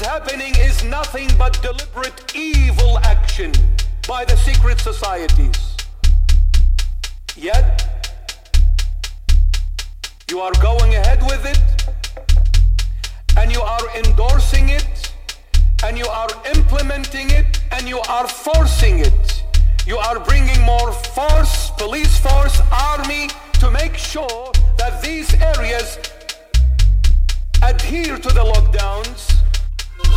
is happening is nothing but deliberate evil action by the secret societies. Yet, you are going ahead with it, and you are endorsing it, and you are implementing it, and you are forcing it. You are bringing more force, police force, army, to make sure that these areas adhere to the lockdowns.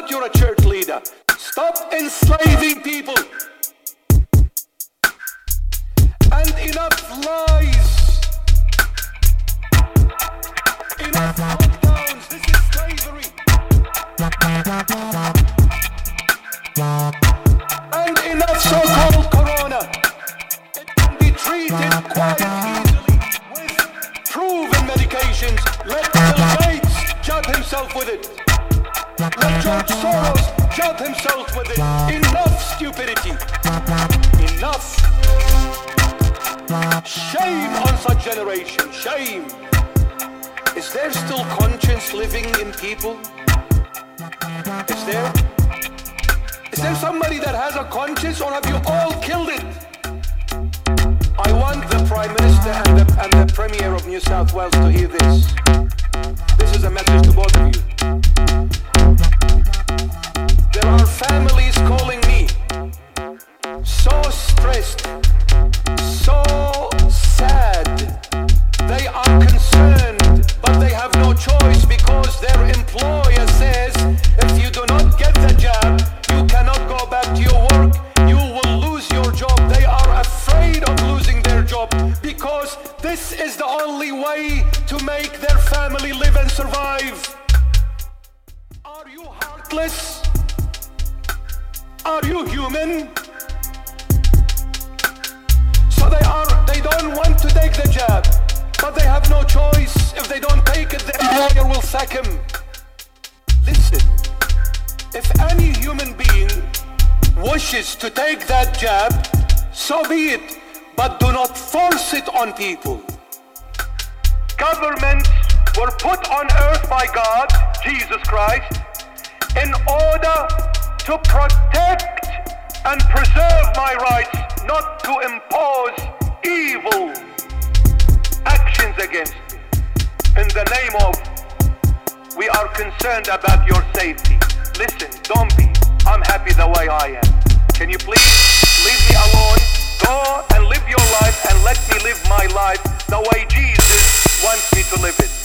So what you're a church leader? Stop enslaving people. And enough lies. Enough lockdowns. This is slavery. And enough so-called corona. It can be treated quite easily with proven medications. Let Bill Gates jab himself with it. Let George Soros jab himself with it. Enough stupidity. Enough. Shame on such generation. Shame. Is there still conscience living in people? Is there? Is there somebody that has a conscience or have you all killed it? I want the Prime Minister and the, and the Premier of New South Wales to hear this. This is a message to both of you. Heartless? Are you human? So they are they don't want to take the jab, but they have no choice. If they don't take it, their employer will sack him. Listen, if any human being wishes to take that jab, so be it, but do not force it on people. Governments were put on earth by God, Jesus Christ, in order to protect and preserve my rights, not to impose evil actions against me. In the name of, we are concerned about your safety. Listen, don't be. I'm happy the way I am. Can you please leave me alone? Go and live your life and let me live my life the way Jesus wants me to live it.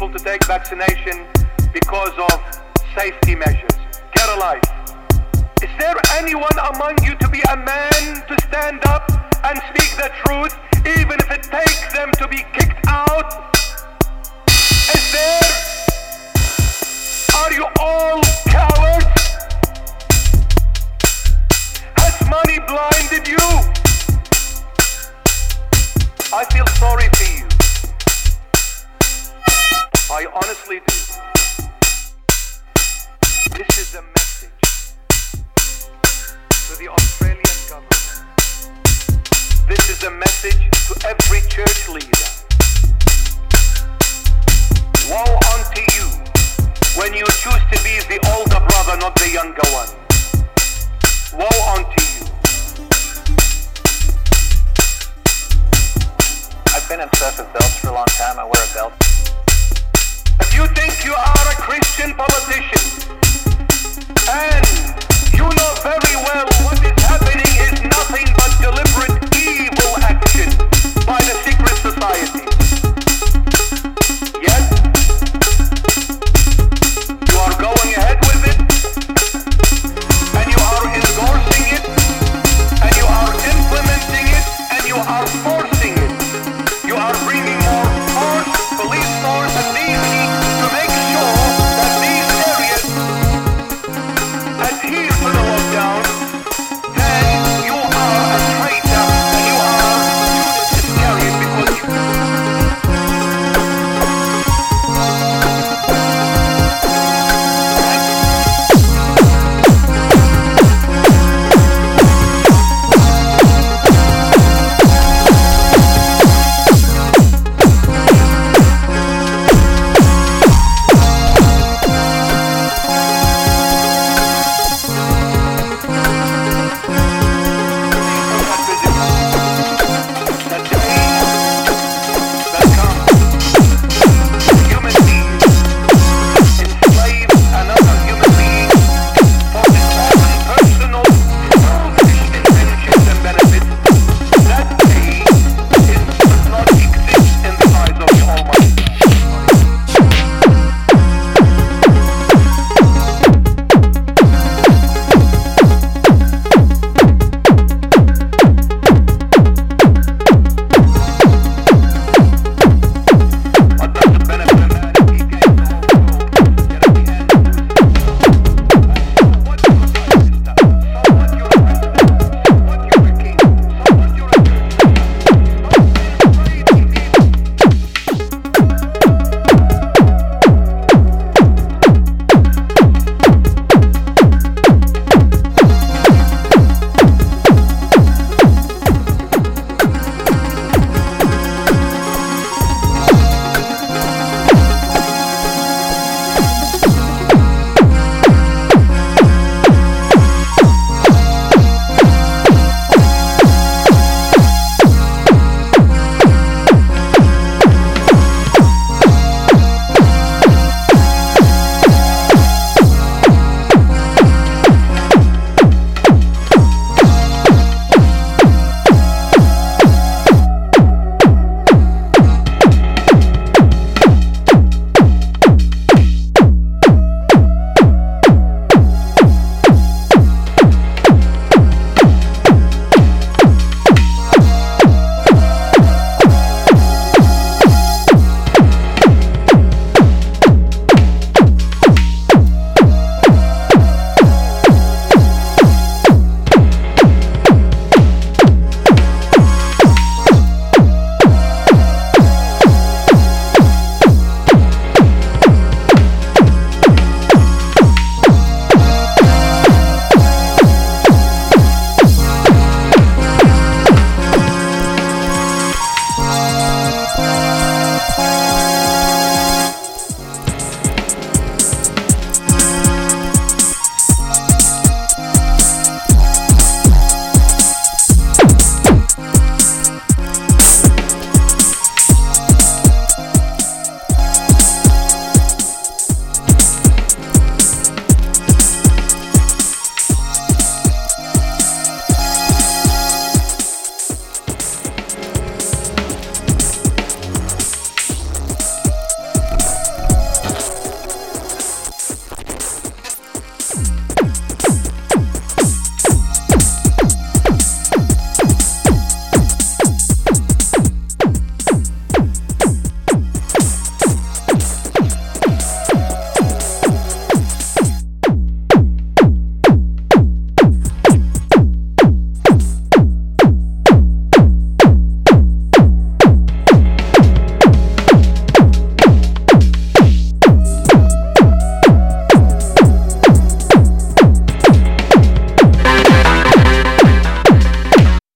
People to take vaccination because of safety measures. Get a life. Is there anyone among you to be a man to stand up and speak the truth, even if it takes them to be kicked out? Is there? Are you all is a message to every church leader. Woe unto you when you choose to be the older brother, not the younger one. Woe unto you. I've been obsessed with belts for a long time. I wear a belt. If you think you are a Christian politician and you know very well what is happening is nothing but deliberate evil by the secret society.